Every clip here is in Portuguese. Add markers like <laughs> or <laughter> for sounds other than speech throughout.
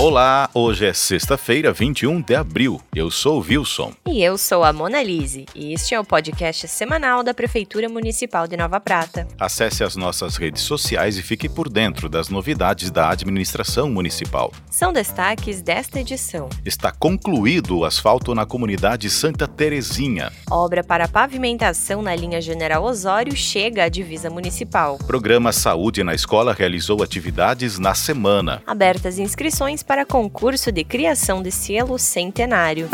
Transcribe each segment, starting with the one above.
Olá, hoje é sexta-feira, 21 de abril. Eu sou o Wilson. E eu sou a Mona Lise, e este é o podcast semanal da Prefeitura Municipal de Nova Prata. Acesse as nossas redes sociais e fique por dentro das novidades da administração municipal. São destaques desta edição. Está concluído o asfalto na comunidade Santa Terezinha. Obra para pavimentação na linha General Osório chega à divisa municipal. Programa Saúde na Escola realizou atividades na semana. Abertas inscrições para concurso de criação de selo centenário.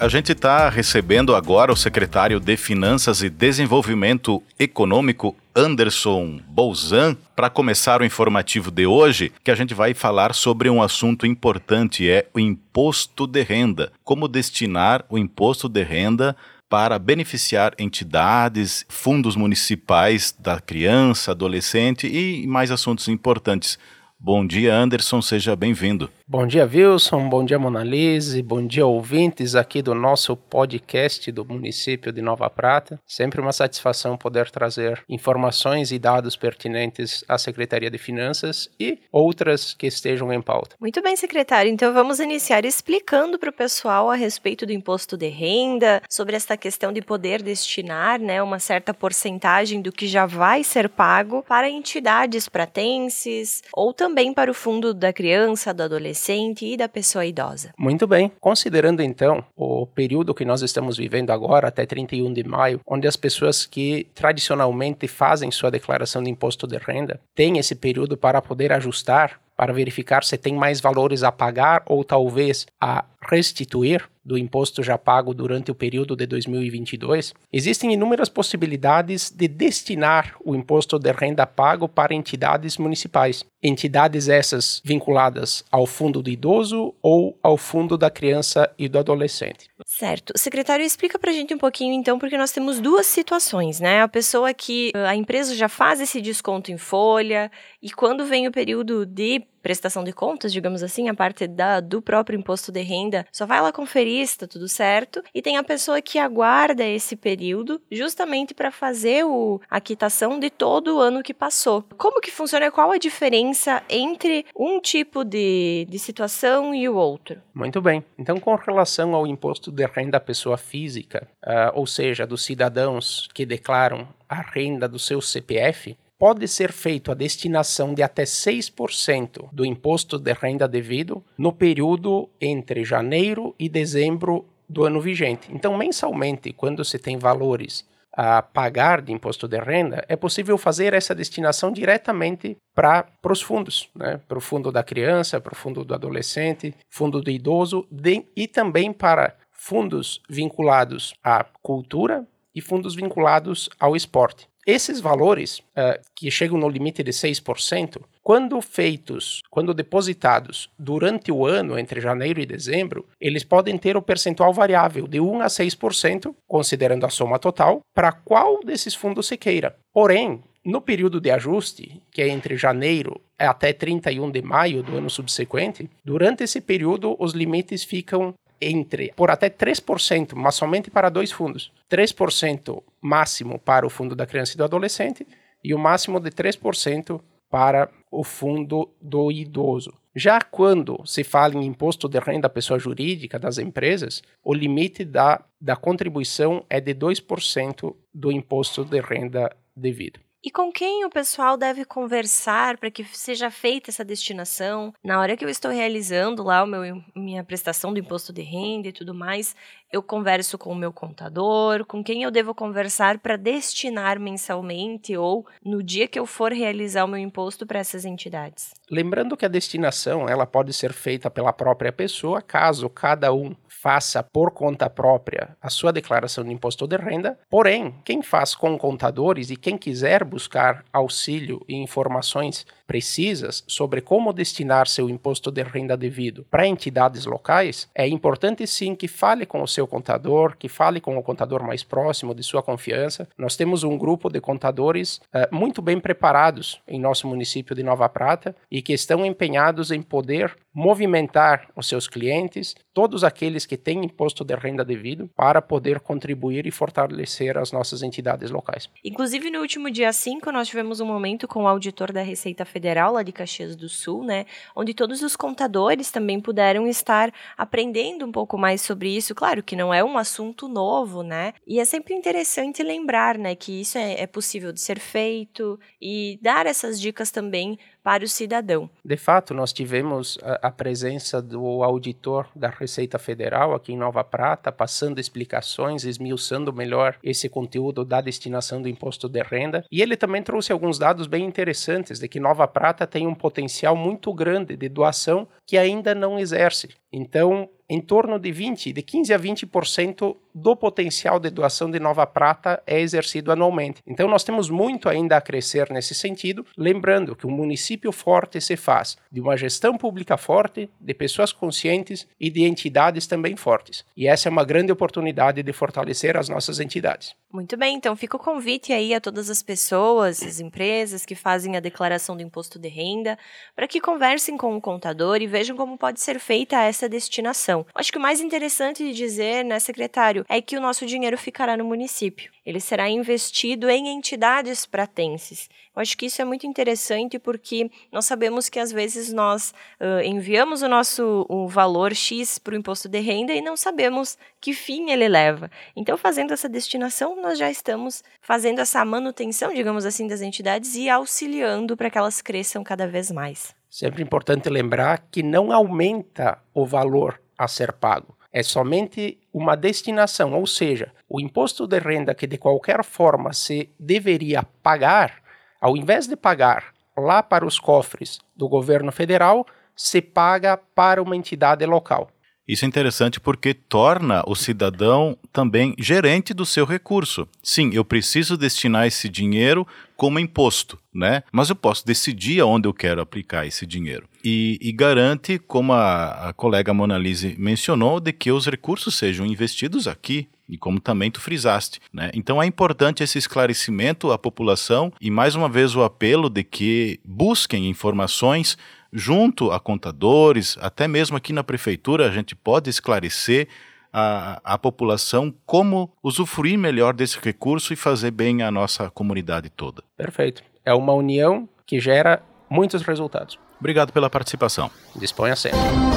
A gente está recebendo agora o secretário de Finanças e Desenvolvimento Econômico, Anderson Bolzan, para começar o informativo de hoje, que a gente vai falar sobre um assunto importante, é o imposto de renda. Como destinar o imposto de renda para beneficiar entidades, fundos municipais da criança, adolescente e mais assuntos importantes. Bom dia, Anderson, seja bem-vindo. Bom dia, Wilson. Bom dia, Monalise. Bom dia, ouvintes aqui do nosso podcast do município de Nova Prata. Sempre uma satisfação poder trazer informações e dados pertinentes à Secretaria de Finanças e outras que estejam em pauta. Muito bem, secretário. Então vamos iniciar explicando para o pessoal a respeito do imposto de renda, sobre esta questão de poder destinar né, uma certa porcentagem do que já vai ser pago para entidades pratenses ou também para o fundo da criança, do adolescente e da pessoa idosa. Muito bem. Considerando então o período que nós estamos vivendo agora, até 31 de maio, onde as pessoas que tradicionalmente fazem sua declaração de imposto de renda têm esse período para poder ajustar para verificar se tem mais valores a pagar ou talvez a restituir do imposto já pago durante o período de 2022, existem inúmeras possibilidades de destinar o imposto de renda pago para entidades municipais. Entidades essas vinculadas ao fundo do idoso ou ao fundo da criança e do adolescente. Certo. Secretário, explica pra gente um pouquinho então, porque nós temos duas situações, né? A pessoa que a empresa já faz esse desconto em folha e quando vem o período de prestação de contas, digamos assim, a parte da, do próprio imposto de renda, só vai lá conferir se tá tudo certo. E tem a pessoa que aguarda esse período justamente para fazer o, a quitação de todo o ano que passou. Como que funciona? Qual a diferença entre um tipo de, de situação e o outro? Muito bem. Então, com relação ao imposto de renda da pessoa física, uh, ou seja, dos cidadãos que declaram a renda do seu CPF, pode ser feito a destinação de até 6% do imposto de renda devido no período entre janeiro e dezembro do ano vigente. Então, mensalmente, quando se tem valores a pagar de imposto de renda, é possível fazer essa destinação diretamente para os fundos, né? para o fundo da criança, para o fundo do adolescente, fundo do idoso de, e também para fundos vinculados à cultura e fundos vinculados ao esporte. Esses valores, uh, que chegam no limite de 6%, quando feitos, quando depositados durante o ano, entre janeiro e dezembro, eles podem ter o percentual variável de 1 a 6%, considerando a soma total, para qual desses fundos se queira. Porém, no período de ajuste, que é entre janeiro até 31 de maio do ano subsequente, durante esse período os limites ficam entre por até 3%, mas somente para dois fundos. 3% máximo para o fundo da criança e do adolescente e o máximo de 3% para o fundo do idoso. Já quando se fala em imposto de renda pessoa jurídica das empresas, o limite da, da contribuição é de 2% do imposto de renda devido. E com quem o pessoal deve conversar para que seja feita essa destinação? Na hora que eu estou realizando lá o meu, minha prestação do imposto de renda e tudo mais, eu converso com o meu contador, com quem eu devo conversar para destinar mensalmente ou no dia que eu for realizar o meu imposto para essas entidades. Lembrando que a destinação ela pode ser feita pela própria pessoa, caso cada um faça por conta própria a sua declaração de imposto de renda, porém, quem faz com contadores e quem quiser buscar auxílio e informações precisas sobre como destinar seu imposto de renda devido para entidades locais, é importante sim que fale com o seu contador, que fale com o contador mais próximo de sua confiança. Nós temos um grupo de contadores uh, muito bem preparados em nosso município de Nova Prata e que estão empenhados em poder movimentar os seus clientes, todos aqueles que têm imposto de renda devido, para poder contribuir e fortalecer as nossas entidades locais. Inclusive, no último dia 5, nós tivemos um momento com o auditor da Receita Federal, lá de Caxias do Sul, né, onde todos os contadores também puderam estar aprendendo um pouco mais sobre isso. Claro que não é um assunto novo, né, e é sempre interessante lembrar, né, que isso é, é possível de ser feito e dar essas dicas também para o cidadão. De fato, nós tivemos a, a, presença do auditor da Receita Federal aqui em Nova Prata, passando explicações, esmiuçando melhor esse conteúdo da destinação do imposto de renda. E ele também trouxe alguns dados bem interessantes de que Nova Prata tem um potencial muito grande de doação que ainda não exerce. Então, em torno de 20, de 15 a 20% do potencial de doação de Nova Prata é exercido anualmente. Então nós temos muito ainda a crescer nesse sentido, lembrando que um município forte se faz de uma gestão pública forte, de pessoas conscientes e de entidades também fortes. E essa é uma grande oportunidade de fortalecer as nossas entidades. Muito bem, então fica o convite aí a todas as pessoas, as empresas que fazem a declaração do imposto de renda, para que conversem com o contador e vejam como pode ser feita essa destinação. Acho que o mais interessante de dizer, né, secretário, é que o nosso dinheiro ficará no município. Ele será investido em entidades pratenses. Eu acho que isso é muito interessante porque nós sabemos que às vezes nós uh, enviamos o nosso o valor X para o imposto de renda e não sabemos que fim ele leva. Então, fazendo essa destinação, nós já estamos fazendo essa manutenção, digamos assim, das entidades e auxiliando para que elas cresçam cada vez mais. Sempre importante lembrar que não aumenta o valor a ser pago. É somente uma destinação, ou seja, o imposto de renda que de qualquer forma se deveria pagar, ao invés de pagar lá para os cofres do governo federal, se paga para uma entidade local. Isso é interessante porque torna o cidadão também gerente do seu recurso. Sim, eu preciso destinar esse dinheiro como imposto, né? Mas eu posso decidir aonde eu quero aplicar esse dinheiro. E, e garante, como a, a colega Monalise mencionou, de que os recursos sejam investidos aqui, e como também tu frisaste. Né? Então é importante esse esclarecimento à população e mais uma vez o apelo de que busquem informações junto a contadores, até mesmo aqui na prefeitura, a gente pode esclarecer a, a população como usufruir melhor desse recurso e fazer bem a nossa comunidade toda. Perfeito. É uma união que gera muitos resultados. Obrigado pela participação. Disponha sempre.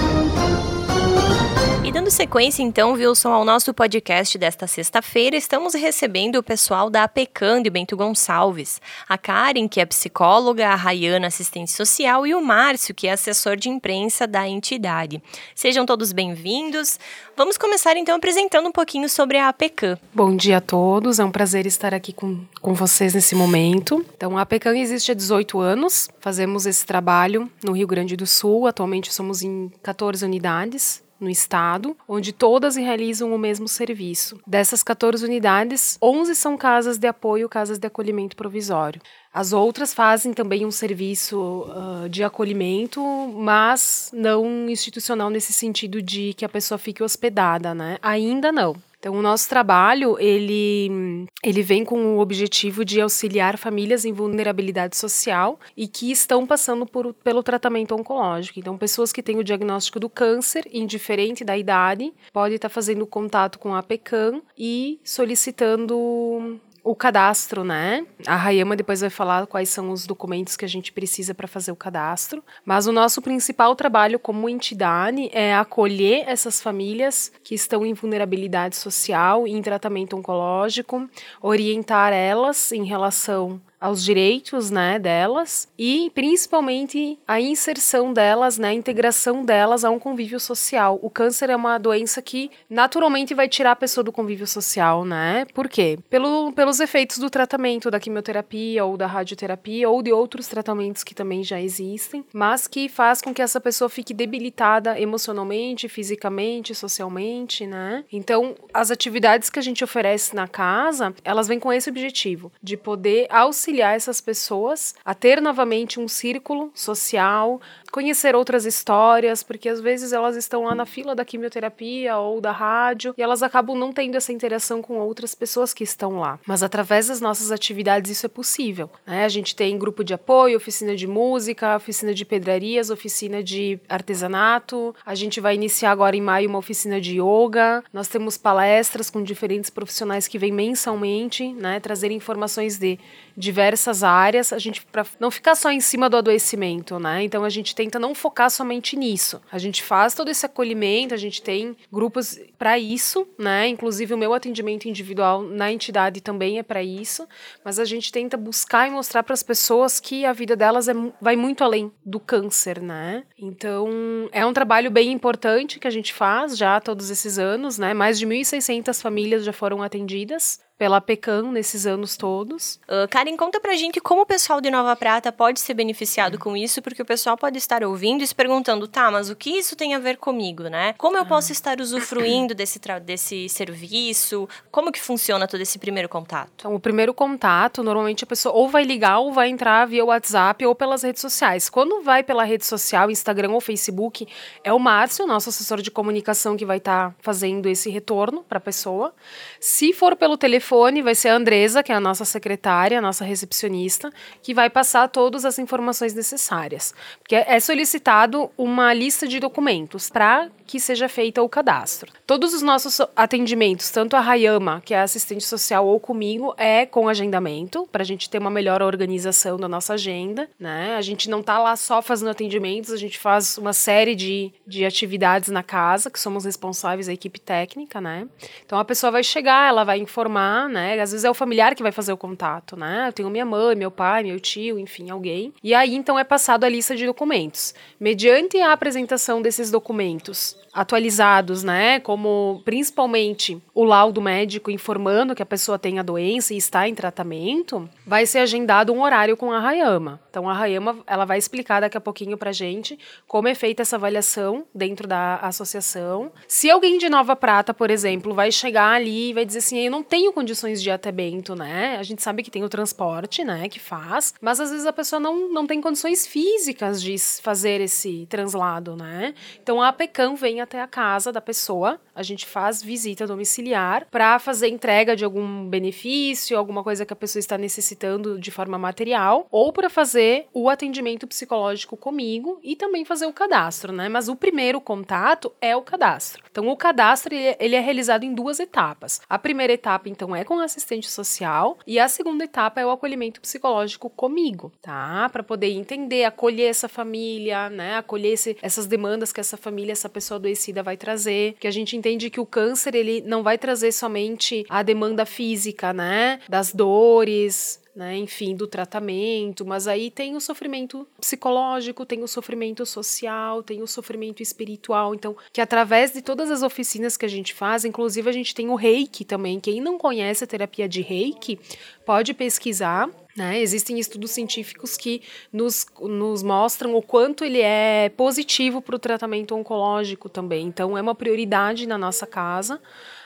E dando sequência, então, Wilson, ao nosso podcast desta sexta-feira, estamos recebendo o pessoal da APECAN de Bento Gonçalves. A Karen, que é psicóloga, a Rayana, assistente social, e o Márcio, que é assessor de imprensa da entidade. Sejam todos bem-vindos. Vamos começar, então, apresentando um pouquinho sobre a APECAN. Bom dia a todos, é um prazer estar aqui com, com vocês nesse momento. Então, a APECAN existe há 18 anos, fazemos esse trabalho no Rio Grande do Sul, atualmente somos em 14 unidades no estado, onde todas realizam o mesmo serviço. Dessas 14 unidades, 11 são casas de apoio, casas de acolhimento provisório. As outras fazem também um serviço uh, de acolhimento, mas não institucional nesse sentido de que a pessoa fique hospedada, né? Ainda não. Então, o nosso trabalho, ele, ele vem com o objetivo de auxiliar famílias em vulnerabilidade social e que estão passando por, pelo tratamento oncológico. Então, pessoas que têm o diagnóstico do câncer, indiferente da idade, podem estar fazendo contato com a PECAM e solicitando o cadastro, né? A Rayama depois vai falar quais são os documentos que a gente precisa para fazer o cadastro. Mas o nosso principal trabalho como entidade é acolher essas famílias que estão em vulnerabilidade social, em tratamento oncológico, orientar elas em relação aos direitos né, delas e principalmente a inserção delas, né, a integração delas a um convívio social. O câncer é uma doença que naturalmente vai tirar a pessoa do convívio social, né? Por quê? Pelo, pelos efeitos do tratamento da quimioterapia ou da radioterapia ou de outros tratamentos que também já existem, mas que faz com que essa pessoa fique debilitada emocionalmente, fisicamente, socialmente, né? Então, as atividades que a gente oferece na casa, elas vêm com esse objetivo, de poder auxiliar auxiliar essas pessoas a ter novamente um círculo social, conhecer outras histórias, porque às vezes elas estão lá na fila da quimioterapia ou da rádio e elas acabam não tendo essa interação com outras pessoas que estão lá. Mas através das nossas atividades isso é possível. Né? A gente tem grupo de apoio, oficina de música, oficina de pedrarias, oficina de artesanato. A gente vai iniciar agora em maio uma oficina de yoga. Nós temos palestras com diferentes profissionais que vêm mensalmente, né, trazer informações de diversas áreas. A gente para não ficar só em cima do adoecimento, né? Então a gente tenta não focar somente nisso. A gente faz todo esse acolhimento, a gente tem grupos para isso, né? Inclusive o meu atendimento individual na entidade também é para isso, mas a gente tenta buscar e mostrar para as pessoas que a vida delas é, vai muito além do câncer, né? Então, é um trabalho bem importante que a gente faz já todos esses anos, né? Mais de 1.600 famílias já foram atendidas pela PECAM nesses anos todos. Uh, Karen, conta pra gente como o pessoal de Nova Prata pode ser beneficiado com isso, porque o pessoal pode estar ouvindo e se perguntando, tá, mas o que isso tem a ver comigo, né? Como eu posso estar usufruindo desse, desse serviço? Como que funciona todo esse primeiro contato? Então, o primeiro contato, normalmente a pessoa ou vai ligar ou vai entrar via WhatsApp ou pelas redes sociais. Quando vai pela rede social, Instagram ou Facebook, é o Márcio, nosso assessor de comunicação, que vai estar tá fazendo esse retorno para a pessoa. Se for pelo telefone, telefone vai ser a Andresa, que é a nossa secretária, a nossa recepcionista, que vai passar todas as informações necessárias. Porque é solicitado uma lista de documentos para que seja feita o cadastro. Todos os nossos atendimentos, tanto a Rayama, que é assistente social, ou comigo, é com agendamento, para a gente ter uma melhor organização da nossa agenda. Né? A gente não está lá só fazendo atendimentos, a gente faz uma série de, de atividades na casa, que somos responsáveis, a equipe técnica. Né? Então a pessoa vai chegar, ela vai informar, né? às vezes é o familiar que vai fazer o contato. Né? Eu tenho minha mãe, meu pai, meu tio, enfim, alguém. E aí então é passado a lista de documentos. Mediante a apresentação desses documentos, atualizados, né? Como principalmente o laudo médico informando que a pessoa tem a doença e está em tratamento, vai ser agendado um horário com a Rayama. Então a Rayama, ela vai explicar daqui a pouquinho pra gente como é feita essa avaliação dentro da associação. Se alguém de Nova Prata, por exemplo, vai chegar ali e vai dizer assim, eu não tenho condições de ir até Bento, né? A gente sabe que tem o transporte, né, que faz, mas às vezes a pessoa não, não tem condições físicas de fazer esse translado, né? Então a APECAM vem até a casa da pessoa, a gente faz visita domiciliar para fazer entrega de algum benefício, alguma coisa que a pessoa está necessitando de forma material, ou para fazer o atendimento psicológico comigo e também fazer o cadastro, né? Mas o primeiro contato é o cadastro. Então, o cadastro ele é realizado em duas etapas. A primeira etapa, então, é com assistente social e a segunda etapa é o acolhimento psicológico comigo, tá? Para poder entender, acolher essa família, né? Acolher esse, essas demandas que essa família, essa pessoa adoecida vai trazer, que a gente entende que o câncer ele não vai trazer somente a demanda física, né, das dores, né, enfim, do tratamento, mas aí tem o sofrimento psicológico, tem o sofrimento social, tem o sofrimento espiritual. Então, que através de todas as oficinas que a gente faz, inclusive a gente tem o Reiki também. Quem não conhece a terapia de Reiki, pode pesquisar. Né? Existem estudos científicos que nos, nos mostram o quanto ele é positivo para o tratamento oncológico também. Então, é uma prioridade na nossa casa.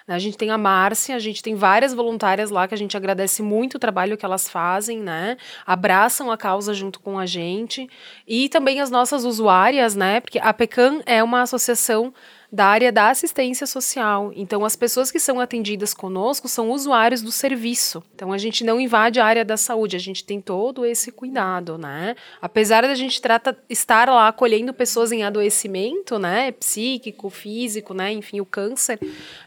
A gente tem a Márcia, a gente tem várias voluntárias lá que a gente agradece muito o trabalho que elas fazem, né? Abraçam a causa junto com a gente. E também as nossas usuárias, né? Porque a PECAM é uma associação da área da assistência social. Então, as pessoas que são atendidas conosco são usuários do serviço. Então, a gente não invade a área da saúde, a gente tem todo esse cuidado, né? Apesar da gente trata, estar lá acolhendo pessoas em adoecimento, né? Psíquico, físico, né? Enfim, o câncer,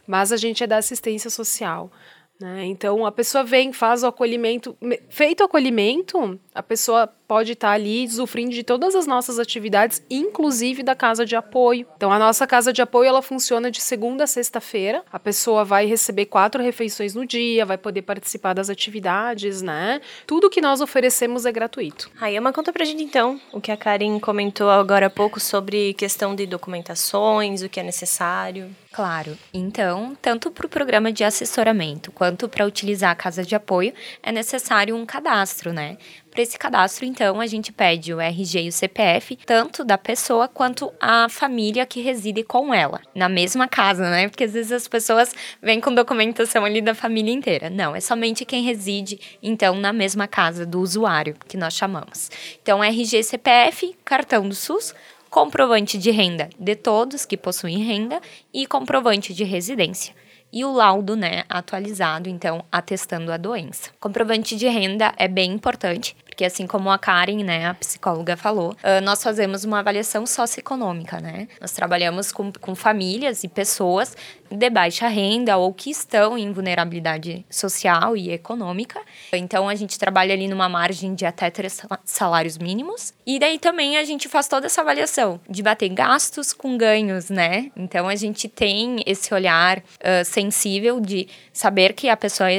mas a gente é da assistência social. Né? Então, a pessoa vem, faz o acolhimento. Feito o acolhimento, a pessoa pode estar ali usufruindo de todas as nossas atividades, inclusive da casa de apoio. Então, a nossa casa de apoio ela funciona de segunda a sexta-feira. A pessoa vai receber quatro refeições no dia, vai poder participar das atividades, né? Tudo que nós oferecemos é gratuito. Rayama, conta pra gente então o que a Karen comentou agora há pouco sobre questão de documentações, o que é necessário. Claro. Então, tanto para o programa de assessoramento quanto para utilizar a casa de apoio, é necessário um cadastro, né? Para esse cadastro, então, a gente pede o RG e o CPF, tanto da pessoa quanto a família que reside com ela, na mesma casa, né? Porque às vezes as pessoas vêm com documentação ali da família inteira. Não, é somente quem reside, então, na mesma casa do usuário, que nós chamamos. Então, RG e CPF, cartão do SUS, comprovante de renda de todos que possuem renda e comprovante de residência. E o laudo, né, atualizado, então, atestando a doença. Comprovante de renda é bem importante, porque assim como a Karen, né, a psicóloga falou, uh, nós fazemos uma avaliação socioeconômica, né? Nós trabalhamos com, com famílias e pessoas de baixa renda ou que estão em vulnerabilidade social e econômica. Então a gente trabalha ali numa margem de até três salários mínimos. E daí também a gente faz toda essa avaliação de bater gastos com ganhos, né? Então a gente tem esse olhar uh, sensível de saber que a pessoa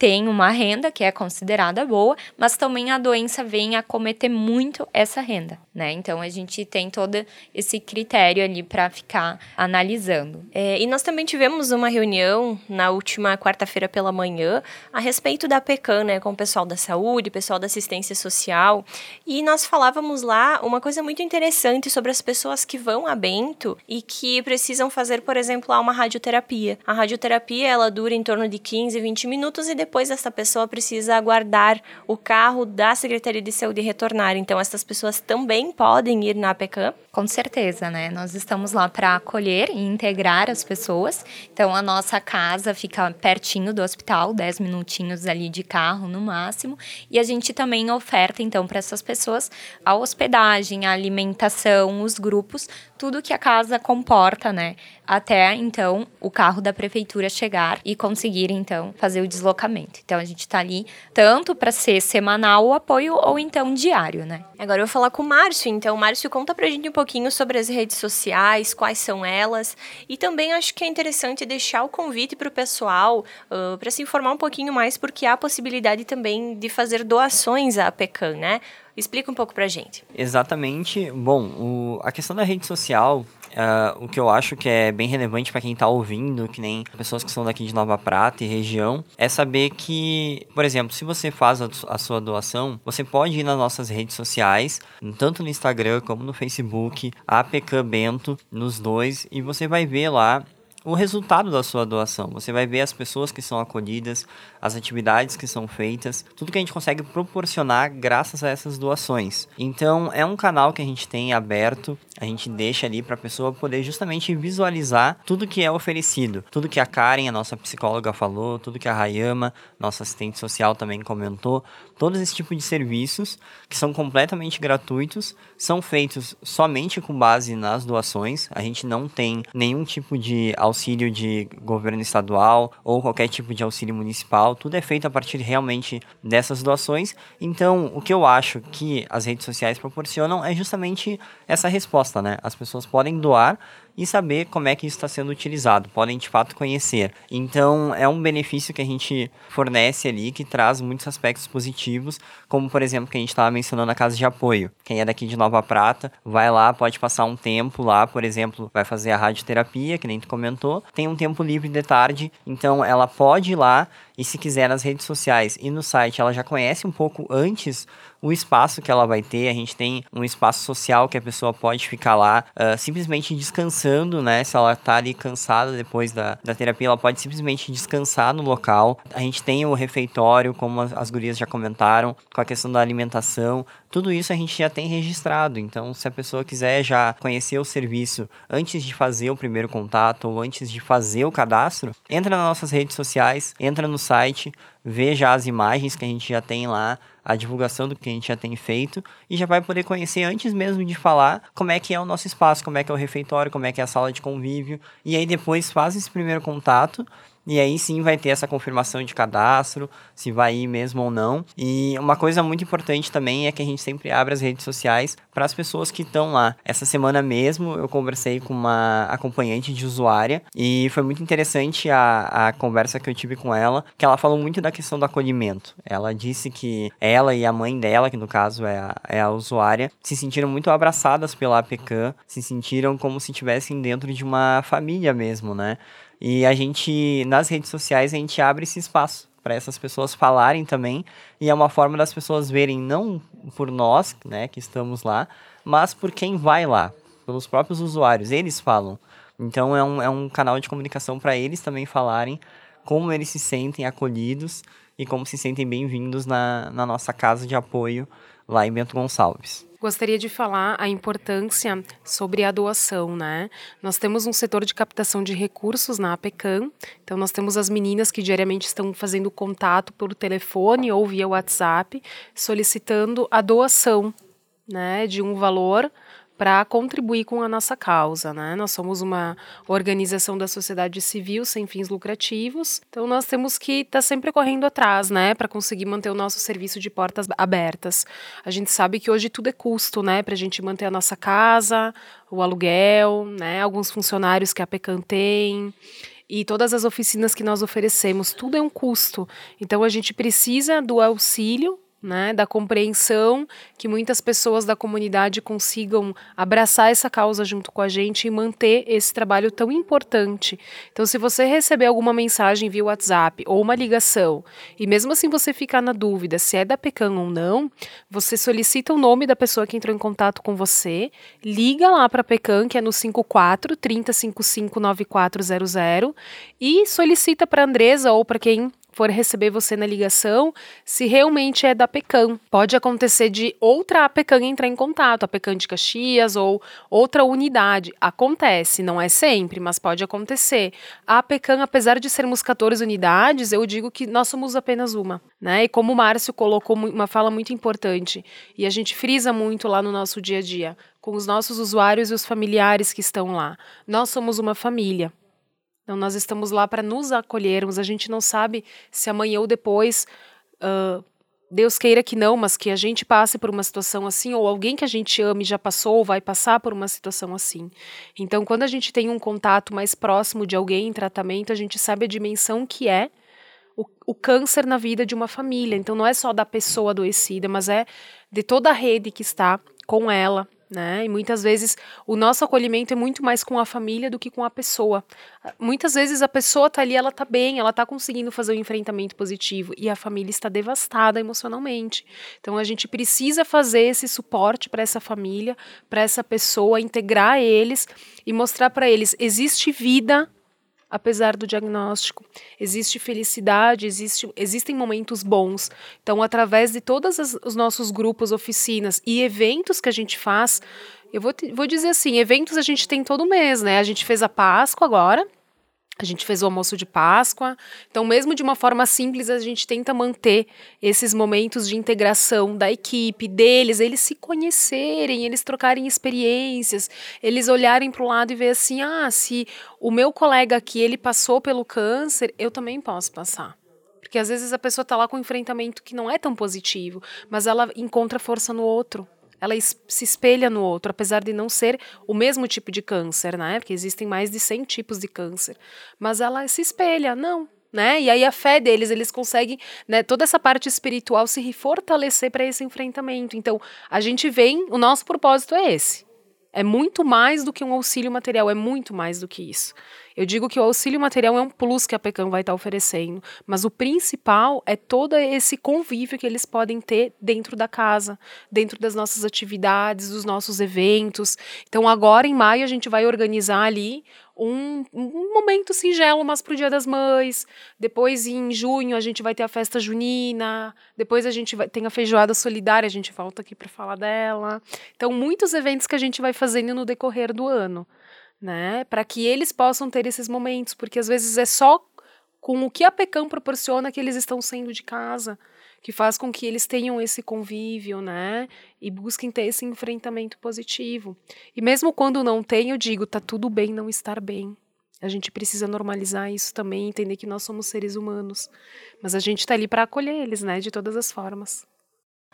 tem uma renda que é considerada boa, mas também a doença vem a cometer muito essa renda, né? Então a gente tem todo esse critério ali para ficar analisando. É, e nós também tivemos uma reunião na última quarta-feira pela manhã a respeito da PECAN, né, com o pessoal da saúde, pessoal da assistência social, e nós falávamos lá uma coisa muito interessante sobre as pessoas que vão a Bento e que precisam fazer, por exemplo, uma radioterapia. A radioterapia ela dura em torno de 15, 20 minutos e depois depois essa pessoa precisa aguardar o carro da Secretaria de Saúde retornar. Então, essas pessoas também podem ir na APECAM? Com certeza, né? Nós estamos lá para acolher e integrar as pessoas. Então, a nossa casa fica pertinho do hospital, 10 minutinhos ali de carro no máximo. E a gente também oferta, então, para essas pessoas a hospedagem, a alimentação, os grupos, tudo que a casa comporta, né? Até então o carro da prefeitura chegar e conseguir então fazer o deslocamento. Então a gente está ali tanto para ser semanal o apoio ou então diário, né? Agora eu vou falar com o Márcio. Então, Márcio, conta pra gente um pouquinho sobre as redes sociais, quais são elas. E também acho que é interessante deixar o convite para o pessoal uh, para se informar um pouquinho mais, porque há a possibilidade também de fazer doações à PECAM, né? Explica um pouco pra gente. Exatamente. Bom, o, a questão da rede social, uh, o que eu acho que é bem relevante para quem está ouvindo, que nem pessoas que são daqui de Nova Prata e região, é saber que, por exemplo, se você faz a, a sua doação, você pode ir nas nossas redes sociais, tanto no Instagram como no Facebook, APK Bento, nos dois, e você vai ver lá o resultado da sua doação. Você vai ver as pessoas que são acolhidas, as atividades que são feitas, tudo que a gente consegue proporcionar graças a essas doações. Então, é um canal que a gente tem aberto, a gente deixa ali para a pessoa poder justamente visualizar tudo que é oferecido, tudo que a Karen, a nossa psicóloga, falou, tudo que a Rayama, nossa assistente social, também comentou, todos esse tipo de serviços que são completamente gratuitos, são feitos somente com base nas doações. A gente não tem nenhum tipo de auxílio de governo estadual ou qualquer tipo de auxílio municipal, tudo é feito a partir realmente dessas doações. Então, o que eu acho que as redes sociais proporcionam é justamente essa resposta, né? As pessoas podem doar e saber como é que isso está sendo utilizado, podem de fato conhecer. Então, é um benefício que a gente fornece ali que traz muitos aspectos positivos, como por exemplo, que a gente estava mencionando a casa de apoio. Quem é daqui de Nova Prata, vai lá, pode passar um tempo lá, por exemplo, vai fazer a radioterapia, que nem tu comentou, tem um tempo livre de tarde, então ela pode ir lá e se quiser nas redes sociais e no site, ela já conhece um pouco antes o espaço que ela vai ter. A gente tem um espaço social que a pessoa pode ficar lá uh, simplesmente descansando, né? Se ela tá ali cansada depois da, da terapia, ela pode simplesmente descansar no local. A gente tem o refeitório, como as, as gurias já comentaram, com a questão da alimentação. Tudo isso a gente já tem registrado. Então, se a pessoa quiser já conhecer o serviço antes de fazer o primeiro contato ou antes de fazer o cadastro, entra nas nossas redes sociais, entra no site, veja as imagens que a gente já tem lá, a divulgação do que a gente já tem feito e já vai poder conhecer antes mesmo de falar como é que é o nosso espaço, como é que é o refeitório, como é que é a sala de convívio. E aí depois faz esse primeiro contato e aí sim vai ter essa confirmação de cadastro, se vai ir mesmo ou não. E uma coisa muito importante também é que a gente sempre abre as redes sociais para as pessoas que estão lá. Essa semana mesmo eu conversei com uma acompanhante de usuária e foi muito interessante a, a conversa que eu tive com ela, que ela falou muito da questão do acolhimento. Ela disse que ela e a mãe dela, que no caso é a, é a usuária, se sentiram muito abraçadas pela APCAM, se sentiram como se estivessem dentro de uma família mesmo, né? E a gente, nas redes sociais, a gente abre esse espaço para essas pessoas falarem também, e é uma forma das pessoas verem não por nós, né, que estamos lá, mas por quem vai lá, pelos próprios usuários, eles falam. Então é um, é um canal de comunicação para eles também falarem como eles se sentem acolhidos e como se sentem bem-vindos na, na nossa casa de apoio lá em Bento Gonçalves. Gostaria de falar a importância sobre a doação, né? Nós temos um setor de captação de recursos na APECAM, então nós temos as meninas que diariamente estão fazendo contato por telefone ou via WhatsApp, solicitando a doação, né, de um valor para contribuir com a nossa causa, né? Nós somos uma organização da sociedade civil sem fins lucrativos, então nós temos que estar tá sempre correndo atrás, né, para conseguir manter o nosso serviço de portas abertas. A gente sabe que hoje tudo é custo, né, para a gente manter a nossa casa, o aluguel, né, alguns funcionários que a PECAM tem e todas as oficinas que nós oferecemos, tudo é um custo. Então a gente precisa do auxílio né, da compreensão que muitas pessoas da comunidade consigam abraçar essa causa junto com a gente e manter esse trabalho tão importante. Então, se você receber alguma mensagem via WhatsApp ou uma ligação, e mesmo assim você ficar na dúvida se é da PECAM ou não, você solicita o nome da pessoa que entrou em contato com você, liga lá para a PECAM, que é no 54 3055 9400, e solicita para a Andresa ou para quem for receber você na ligação, se realmente é da PECAM. Pode acontecer de outra APECAM entrar em contato, a PECAM de Caxias ou outra unidade. Acontece, não é sempre, mas pode acontecer. A APECAM, apesar de sermos 14 unidades, eu digo que nós somos apenas uma. Né? E como o Márcio colocou uma fala muito importante, e a gente frisa muito lá no nosso dia a dia, com os nossos usuários e os familiares que estão lá. Nós somos uma família. Então, nós estamos lá para nos acolhermos. A gente não sabe se amanhã ou depois, uh, Deus queira que não, mas que a gente passe por uma situação assim, ou alguém que a gente ame já passou ou vai passar por uma situação assim. Então, quando a gente tem um contato mais próximo de alguém em tratamento, a gente sabe a dimensão que é o, o câncer na vida de uma família. Então, não é só da pessoa adoecida, mas é de toda a rede que está com ela, né? E muitas vezes o nosso acolhimento é muito mais com a família do que com a pessoa. Muitas vezes a pessoa está ali, ela está bem, ela está conseguindo fazer um enfrentamento positivo e a família está devastada emocionalmente. Então a gente precisa fazer esse suporte para essa família, para essa pessoa, integrar eles e mostrar para eles existe vida apesar do diagnóstico. Existe felicidade, existe, existem momentos bons. Então, através de todos os nossos grupos, oficinas e eventos que a gente faz, eu vou, vou dizer assim, eventos a gente tem todo mês, né? A gente fez a Páscoa agora, a gente fez o almoço de Páscoa. Então, mesmo de uma forma simples, a gente tenta manter esses momentos de integração da equipe, deles, eles se conhecerem, eles trocarem experiências, eles olharem para o lado e ver assim: ah, se o meu colega aqui ele passou pelo câncer, eu também posso passar. Porque às vezes a pessoa está lá com um enfrentamento que não é tão positivo, mas ela encontra força no outro ela se espelha no outro, apesar de não ser o mesmo tipo de câncer, né? Porque existem mais de 100 tipos de câncer. Mas ela se espelha, não, né? E aí a fé deles, eles conseguem, né, toda essa parte espiritual se fortalecer para esse enfrentamento. Então, a gente vem, o nosso propósito é esse. É muito mais do que um auxílio material, é muito mais do que isso. Eu digo que o auxílio material é um plus que a PECAM vai estar oferecendo, mas o principal é todo esse convívio que eles podem ter dentro da casa, dentro das nossas atividades, dos nossos eventos. Então, agora em maio, a gente vai organizar ali um, um momento singelo, mas para o Dia das Mães. Depois, em junho, a gente vai ter a festa junina. Depois, a gente vai, tem a feijoada solidária, a gente volta aqui para falar dela. Então, muitos eventos que a gente vai fazendo no decorrer do ano né? Para que eles possam ter esses momentos, porque às vezes é só com o que a PECAM proporciona que eles estão saindo de casa, que faz com que eles tenham esse convívio, né? E busquem ter esse enfrentamento positivo. E mesmo quando não tem, eu digo, tá tudo bem não estar bem. A gente precisa normalizar isso também, entender que nós somos seres humanos. Mas a gente está ali para acolher eles, né, de todas as formas.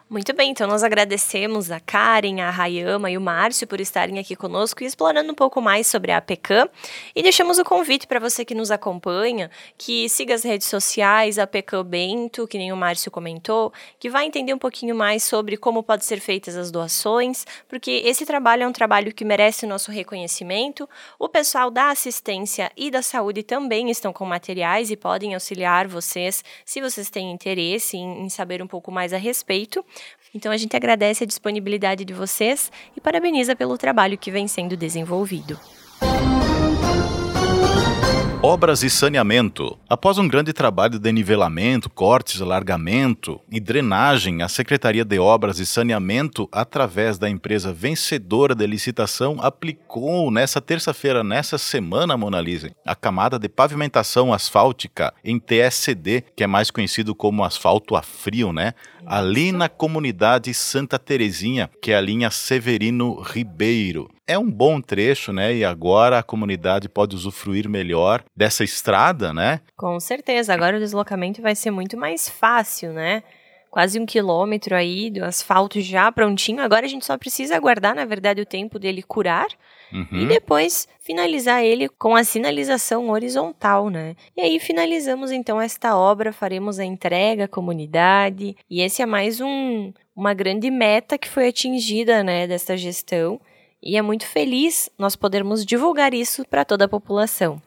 Muito bem, então nós agradecemos a Karen, a Rayama e o Márcio por estarem aqui conosco e explorando um pouco mais sobre a APECAM. E deixamos o convite para você que nos acompanha, que siga as redes sociais, a APECAM Bento, que nem o Márcio comentou, que vai entender um pouquinho mais sobre como podem ser feitas as doações, porque esse trabalho é um trabalho que merece nosso reconhecimento. O pessoal da assistência e da saúde também estão com materiais e podem auxiliar vocês se vocês têm interesse em, em saber um pouco mais a respeito. Então a gente agradece a disponibilidade de vocês e parabeniza pelo trabalho que vem sendo desenvolvido. Obras e saneamento. Após um grande trabalho de nivelamento, cortes, alargamento e drenagem, a Secretaria de Obras e Saneamento, através da empresa vencedora da licitação, aplicou nessa terça-feira, nessa semana, Monalise, a camada de pavimentação asfáltica em TSD, que é mais conhecido como asfalto a frio, né? Ali na comunidade Santa Terezinha, que é a linha Severino Ribeiro é um bom trecho, né? E agora a comunidade pode usufruir melhor dessa estrada, né? Com certeza. Agora o deslocamento vai ser muito mais fácil, né? Quase um quilômetro aí do asfalto já prontinho. Agora a gente só precisa aguardar, na verdade, o tempo dele curar uhum. e depois finalizar ele com a sinalização horizontal, né? E aí finalizamos então esta obra, faremos a entrega à comunidade e esse é mais um, uma grande meta que foi atingida, né, desta gestão e é muito feliz nós podermos divulgar isso para toda a população.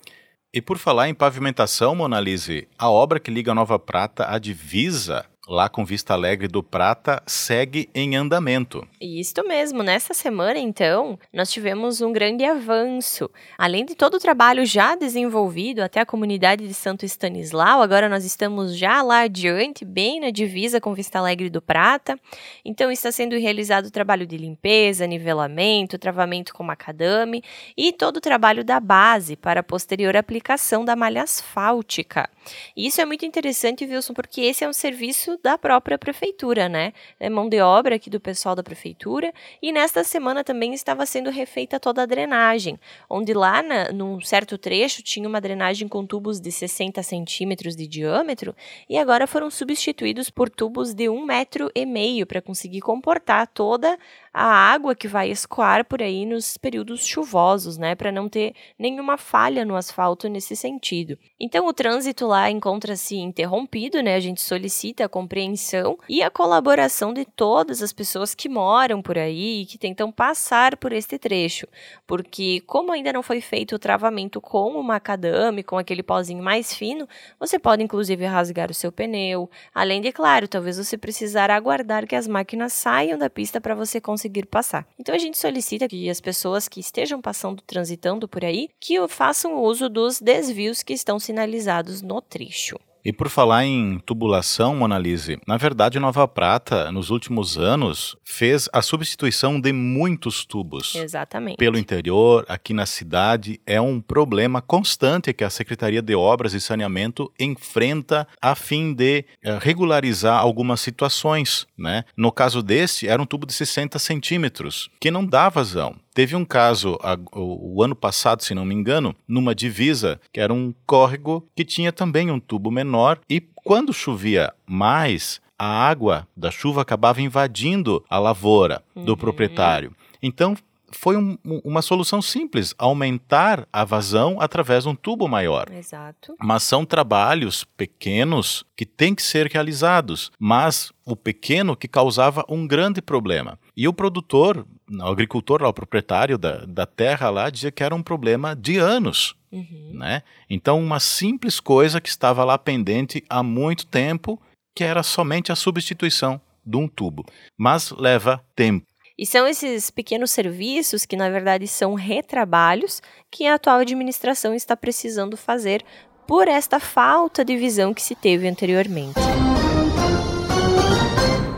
E por falar em pavimentação, Monalise, a obra que liga Nova Prata à divisa lá com Vista Alegre do Prata, segue em andamento. Isso mesmo. Nessa semana, então, nós tivemos um grande avanço. Além de todo o trabalho já desenvolvido até a comunidade de Santo Stanislau, agora nós estamos já lá adiante, bem na divisa com Vista Alegre do Prata. Então, está sendo realizado o trabalho de limpeza, nivelamento, travamento com macadame e todo o trabalho da base para a posterior aplicação da malha asfáltica. Isso é muito interessante, Wilson, porque esse é um serviço da própria prefeitura, né? É mão de obra aqui do pessoal da prefeitura. E nesta semana também estava sendo refeita toda a drenagem, onde lá na, num certo trecho tinha uma drenagem com tubos de 60 centímetros de diâmetro e agora foram substituídos por tubos de um metro e meio para conseguir comportar toda a água que vai escoar por aí nos períodos chuvosos, né, para não ter nenhuma falha no asfalto nesse sentido. Então o trânsito lá encontra-se interrompido, né? A gente solicita a compreensão e a colaboração de todas as pessoas que moram por aí e que tentam passar por este trecho, porque como ainda não foi feito o travamento com o macadame, com aquele pozinho mais fino, você pode inclusive rasgar o seu pneu, além de claro, talvez você precisar aguardar que as máquinas saiam da pista para você conseguir conseguir passar. Então a gente solicita que as pessoas que estejam passando, transitando por aí, que façam uso dos desvios que estão sinalizados no trecho. E por falar em tubulação, Monalise, na verdade Nova Prata, nos últimos anos, fez a substituição de muitos tubos. Exatamente. Pelo interior, aqui na cidade, é um problema constante que a Secretaria de Obras e Saneamento enfrenta a fim de uh, regularizar algumas situações. Né? No caso deste, era um tubo de 60 centímetros, que não dá vazão. Teve um caso a, o, o, ano passado, se não me engano, numa divisa, que era um córrego que tinha também um tubo menor e quando chovia mais, a água da chuva acabava invadindo a lavoura do uhum. proprietário. Então foi um, uma solução simples, aumentar a vazão através de um tubo maior. Exato. Mas são trabalhos pequenos que têm que ser realizados, mas o pequeno que causava um grande problema. E o produtor, o agricultor, lá, o proprietário da, da terra lá, dizia que era um problema de anos. Uhum. Né? Então, uma simples coisa que estava lá pendente há muito tempo, que era somente a substituição de um tubo. Mas leva tempo. E são esses pequenos serviços, que na verdade são retrabalhos, que a atual administração está precisando fazer por esta falta de visão que se teve anteriormente.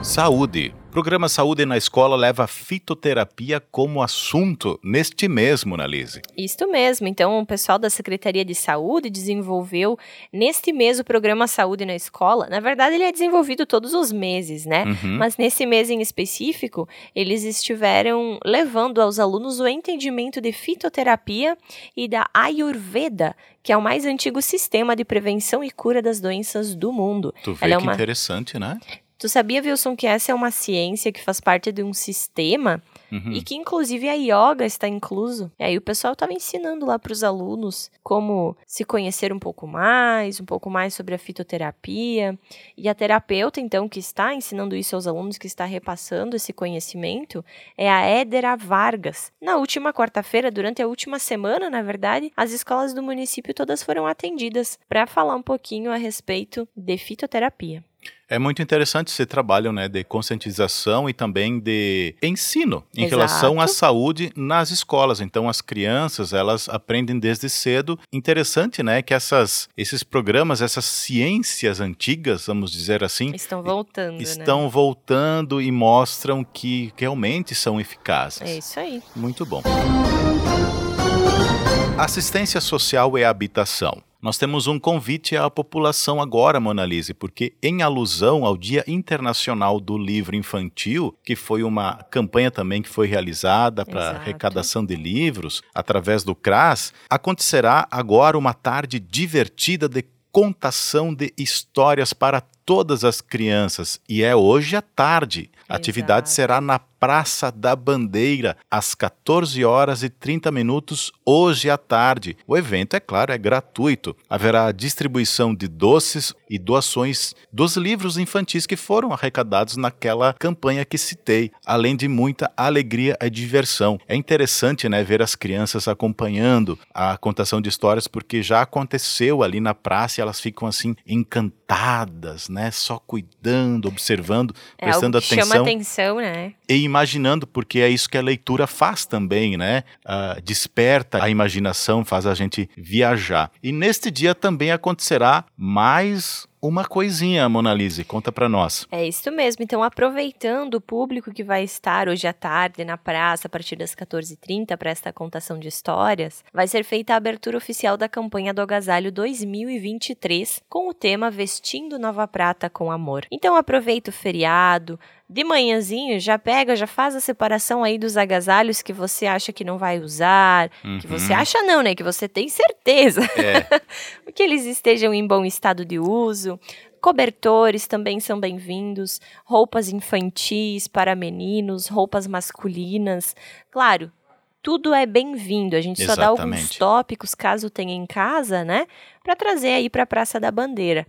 Saúde. Programa Saúde na Escola leva fitoterapia como assunto neste mês, Monalise. Isso mesmo. Então, o pessoal da Secretaria de Saúde desenvolveu neste mês o programa Saúde na Escola. Na verdade, ele é desenvolvido todos os meses, né? Uhum. Mas nesse mês em específico, eles estiveram levando aos alunos o entendimento de fitoterapia e da Ayurveda, que é o mais antigo sistema de prevenção e cura das doenças do mundo. Tu vê Ela é que uma- interessante, né? Tu sabia, Wilson, que essa é uma ciência que faz parte de um sistema Uhum. e que inclusive a yoga está incluso. E aí o pessoal estava ensinando lá para os alunos como se conhecer um pouco mais, um pouco mais sobre a fitoterapia. E a terapeuta, então, que está ensinando isso aos alunos, que está repassando esse conhecimento, é a Édera Vargas. Na última quarta-feira, durante a última semana, na verdade, as escolas do município todas foram atendidas para falar um pouquinho a respeito de fitoterapia. É muito interessante esse trabalho né, de conscientização e também de ensino em Exato. relação à saúde nas escolas. Então, as crianças, elas aprendem desde cedo. Interessante, né, que essas, esses programas, essas ciências antigas, vamos dizer assim, Estão voltando, né? estão voltando e mostram que realmente são eficazes. É isso aí. Muito bom. Assistência social e habitação. Nós temos um convite à população agora, Monalise, porque em alusão ao Dia Internacional do Livro Infantil, que foi uma campanha também que foi realizada para arrecadação de livros através do CRAS, acontecerá agora uma tarde divertida de contação de histórias para todas as crianças e é hoje à tarde. A atividade Exato. será na Praça da Bandeira, às 14 horas e 30 minutos, hoje à tarde. O evento, é claro, é gratuito. Haverá distribuição de doces e doações dos livros infantis que foram arrecadados naquela campanha que citei, além de muita alegria e diversão. É interessante né, ver as crianças acompanhando a contação de histórias, porque já aconteceu ali na praça e elas ficam assim encantadas, né? Só cuidando, observando, É prestando algo que atenção chama atenção, né? E imaginando, porque é isso que a leitura faz também, né? Ah, desperta a imaginação, faz a gente viajar. E neste dia também acontecerá mais uma coisinha, Monalise. Conta pra nós. É isso mesmo. Então, aproveitando o público que vai estar hoje à tarde na praça a partir das 14h30 para esta contação de histórias, vai ser feita a abertura oficial da campanha do Agasalho 2023 com o tema Vestindo Nova Prata com Amor. Então, aproveita o feriado. De manhãzinho, já pega, já faz a separação aí dos agasalhos que você acha que não vai usar, que você Uhum. acha não, né? Que você tem certeza É, <laughs> que eles estejam em bom estado de uso. Cobertores também são bem-vindos, roupas infantis para meninos, roupas masculinas. Claro, tudo é bem-vindo. A gente só dá alguns Exatamente. tópicos, caso tenha em casa, né? Para trazer aí para a Praça da Bandeira.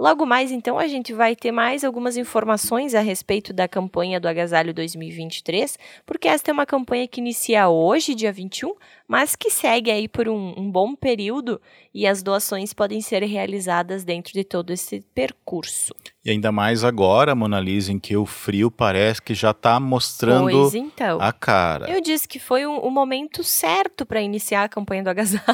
Logo mais, então, a gente vai ter mais algumas informações a respeito da campanha do Agasalho 2023, porque esta é uma campanha que inicia hoje, dia 21, mas que segue aí por um, um bom período e as doações podem ser realizadas dentro de todo esse percurso. E ainda mais agora, Monalise, em que o frio parece que já tá mostrando Pois então. a cara. Eu disse que foi o um momento certo para iniciar a campanha do agasalho,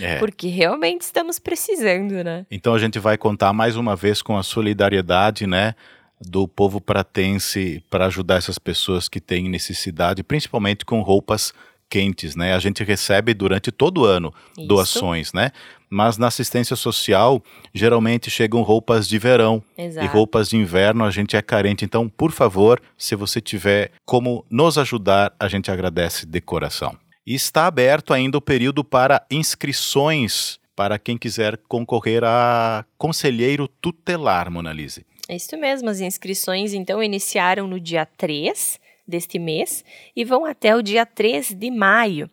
É. porque realmente estamos precisando, né? Então a gente vai contar mais uma vez com a solidariedade, né, do povo pratense para ajudar essas pessoas que têm necessidade, principalmente com roupas quentes, né? A gente recebe durante todo o ano Isso. doações, né? Mas na assistência social, geralmente chegam roupas de verão Exato. e roupas de inverno a gente é carente. Então, por favor, se você tiver como nos ajudar, a gente agradece de coração. E está aberto ainda o período para inscrições para quem quiser concorrer a conselheiro tutelar, Monalise. É isso mesmo, as inscrições então iniciaram no dia 3 deste mês e vão até o dia 3 de maio.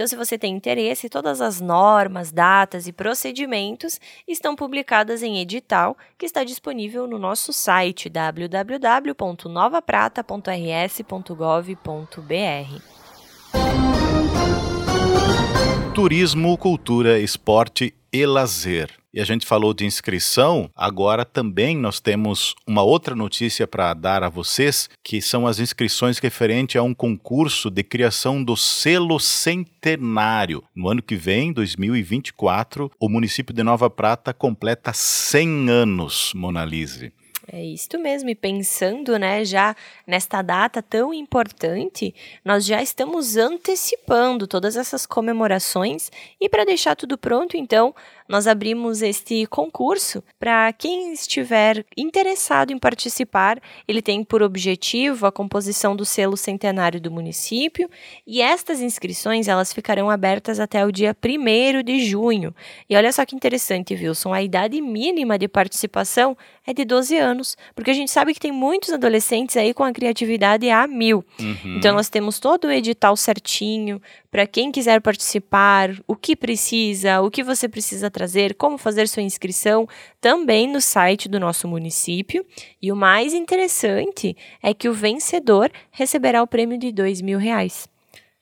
Então, se você tem interesse, todas as normas, datas e procedimentos estão publicadas em edital, que está disponível no nosso site www.novapratata.rs.gov.br. Turismo, cultura, esporte e lazer. E a gente falou de inscrição, agora também nós temos uma outra notícia para dar a vocês, que são as inscrições referente a um concurso de criação do selo centenário. No ano que vem, 2024, o município de Nova Prata completa 100 anos, Monalise. É isso mesmo, e pensando, né, já nesta data tão importante, nós já estamos antecipando todas essas comemorações e para deixar tudo pronto, então, nós abrimos este concurso para quem estiver interessado em participar. Ele tem por objetivo a composição do selo centenário do município e estas inscrições elas ficarão abertas até o dia 1 de junho. E olha só que interessante, Wilson, a idade mínima de participação é de 12 anos, porque a gente sabe que tem muitos adolescentes aí com a criatividade a mil. Uhum. Então nós temos todo o edital certinho para quem quiser participar, o que precisa, o que você precisa trazer, como fazer sua inscrição, também no site do nosso município. E o mais interessante é que o vencedor receberá o prêmio de dois mil reais.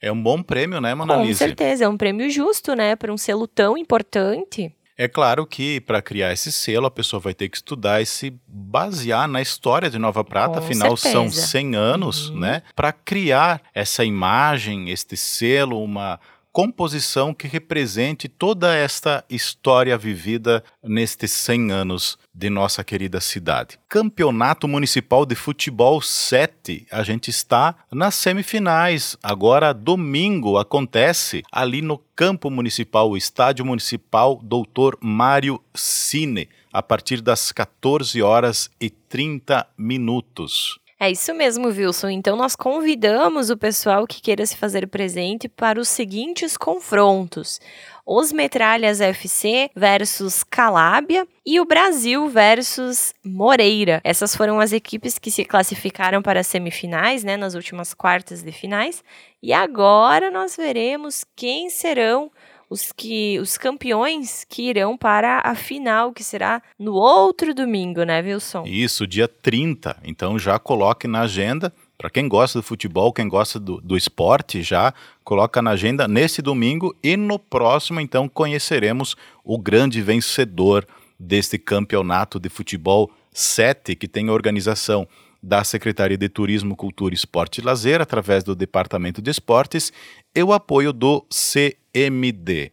É um bom prêmio, né, Monalise? Com certeza, é um prêmio justo, né, para um selo tão importante. É claro que para criar esse selo a pessoa vai ter que estudar e se basear na história de Nova Prata, Com afinal certeza. são 100 anos, Uhum. né? Para criar essa imagem, este selo, uma composição que represente toda esta história vivida nestes 100 anos de nossa querida cidade. Campeonato Municipal de Futebol 7, a gente está nas semifinais. Agora, domingo, acontece ali no Campo Municipal, o Estádio Municipal Doutor Mário Cine, a partir das 14 horas e 30 minutos. É isso mesmo, Wilson. Então nós convidamos o pessoal que queira se fazer presente para os seguintes confrontos: os Metralhas FC versus Calábia e o Brasil versus Moreira. Essas foram as equipes que se classificaram para as semifinais, né, nas últimas quartas de finais. E agora nós veremos quem serão os que os campeões que irão para a final, que será no outro domingo, né, Wilson? Isso, dia 30. Então já coloque na agenda. Para quem gosta do futebol, quem gosta do, do esporte, já coloca na agenda nesse domingo e no próximo, então, conheceremos o grande vencedor deste campeonato de futebol 7, que tem organização da Secretaria de Turismo, Cultura, Esporte e Lazer, através do Departamento de Esportes, e o apoio do CMD.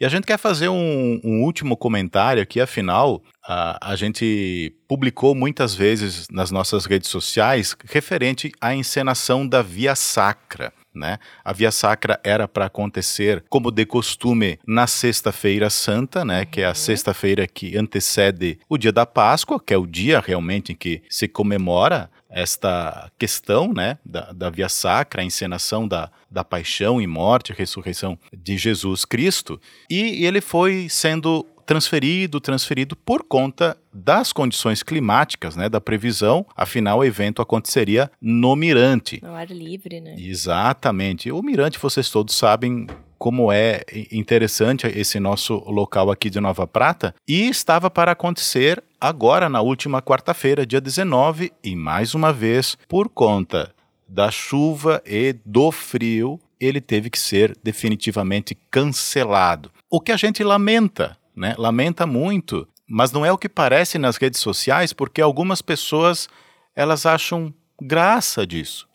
E a gente quer fazer um, um último comentário aqui, afinal, a, a gente publicou muitas vezes nas nossas redes sociais referente à encenação da Via Sacra. Né? A Via Sacra era para acontecer, como de costume, na Sexta-feira Santa, né? que é a sexta-feira que antecede o dia da Páscoa, que é o dia realmente em que se comemora esta questão né, da, da Via Sacra, a encenação da, da paixão e morte e ressurreição de Jesus Cristo, e ele foi sendo transferido, transferido por conta das condições climáticas, né, da previsão, afinal o evento aconteceria no Mirante. No ar livre, né? Exatamente. O Mirante, vocês todos sabem como é interessante esse nosso local aqui de Nova Prata, e estava para acontecer agora na última quarta-feira, dia 19, e mais uma vez, por conta da chuva e do frio, ele teve que ser definitivamente cancelado. O que a gente lamenta, né? Lamenta muito, mas não é o que parece nas redes sociais, porque algumas pessoas elas acham graça disso.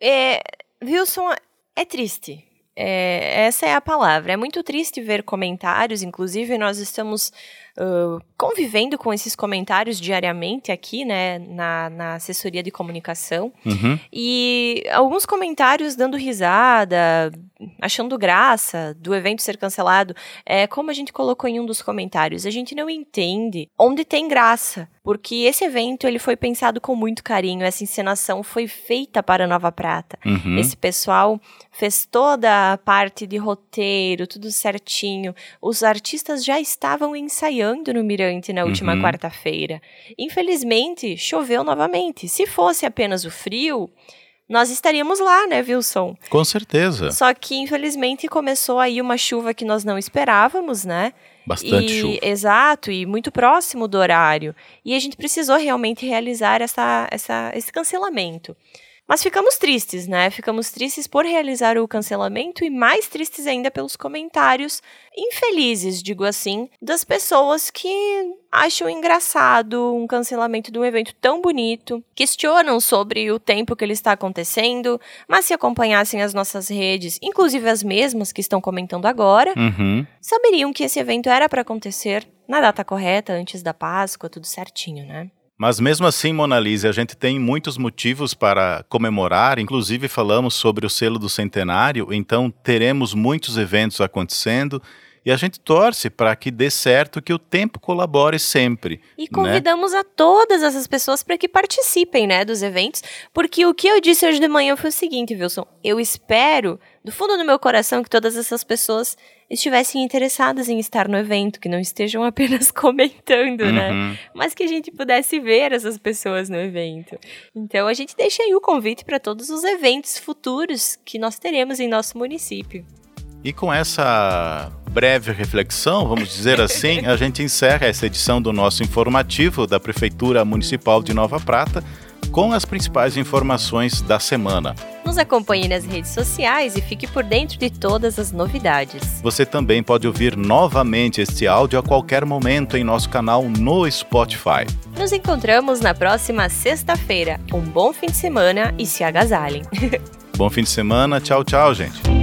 É, Wilson, é triste. É, essa é a palavra. É muito triste ver comentários, inclusive nós estamos uh, convivendo com esses comentários diariamente aqui, né, na, na assessoria de comunicação. Uhum. E alguns comentários dando risada, achando graça do evento ser cancelado. É como a gente colocou em um dos comentários, a gente não entende onde tem graça, porque esse evento ele foi pensado com muito carinho, essa encenação foi feita para Nova Prata. Uhum. Esse pessoal fez toda a parte de roteiro, tudo certinho. Os artistas já estavam ensaiando no Mirante na última Uhum. quarta-feira. Infelizmente, choveu novamente. Se fosse apenas o frio, nós estaríamos lá, né, Wilson? Com certeza. Só que, infelizmente, começou aí uma chuva que nós não esperávamos, né? Bastante e, chuva. Exato, e muito próximo do horário. E a gente precisou realmente realizar essa, essa, esse cancelamento. Mas ficamos tristes, né? Ficamos tristes por realizar o cancelamento e mais tristes ainda pelos comentários infelizes, digo assim, das pessoas que acham engraçado um cancelamento de um evento tão bonito, questionam sobre o tempo que ele está acontecendo, mas se acompanhassem as nossas redes, inclusive as mesmas que estão comentando agora, Uhum. saberiam que esse evento era para acontecer na data correta, antes da Páscoa, tudo certinho, né? Mas mesmo assim, Monalise, a gente tem muitos motivos para comemorar, inclusive falamos sobre o selo do centenário, então teremos muitos eventos acontecendo e a gente torce para que dê certo, que o tempo colabore sempre. E né? convidamos né? a todas essas pessoas para que participem, né, dos eventos, porque o que eu disse hoje de manhã foi o seguinte, Wilson, eu espero do fundo do meu coração que todas essas pessoas estivessem interessadas em estar no evento, que não estejam <laughs> apenas comentando, né? uhum. né? Mas que a gente pudesse ver essas pessoas no evento. Então a gente deixa aí o convite para todos os eventos futuros que nós teremos em nosso município. E com essa breve reflexão, vamos dizer assim, a gente encerra essa edição do nosso informativo da Prefeitura Municipal de Nova Prata com as principais informações da semana. Nos acompanhe nas redes sociais e fique por dentro de todas as novidades. Você também pode ouvir novamente este áudio a qualquer momento em nosso canal no Spotify. Nos encontramos na próxima sexta-feira. Um bom fim de semana e se agasalhem. <laughs> bom fim de semana. Tchau, tchau, gente.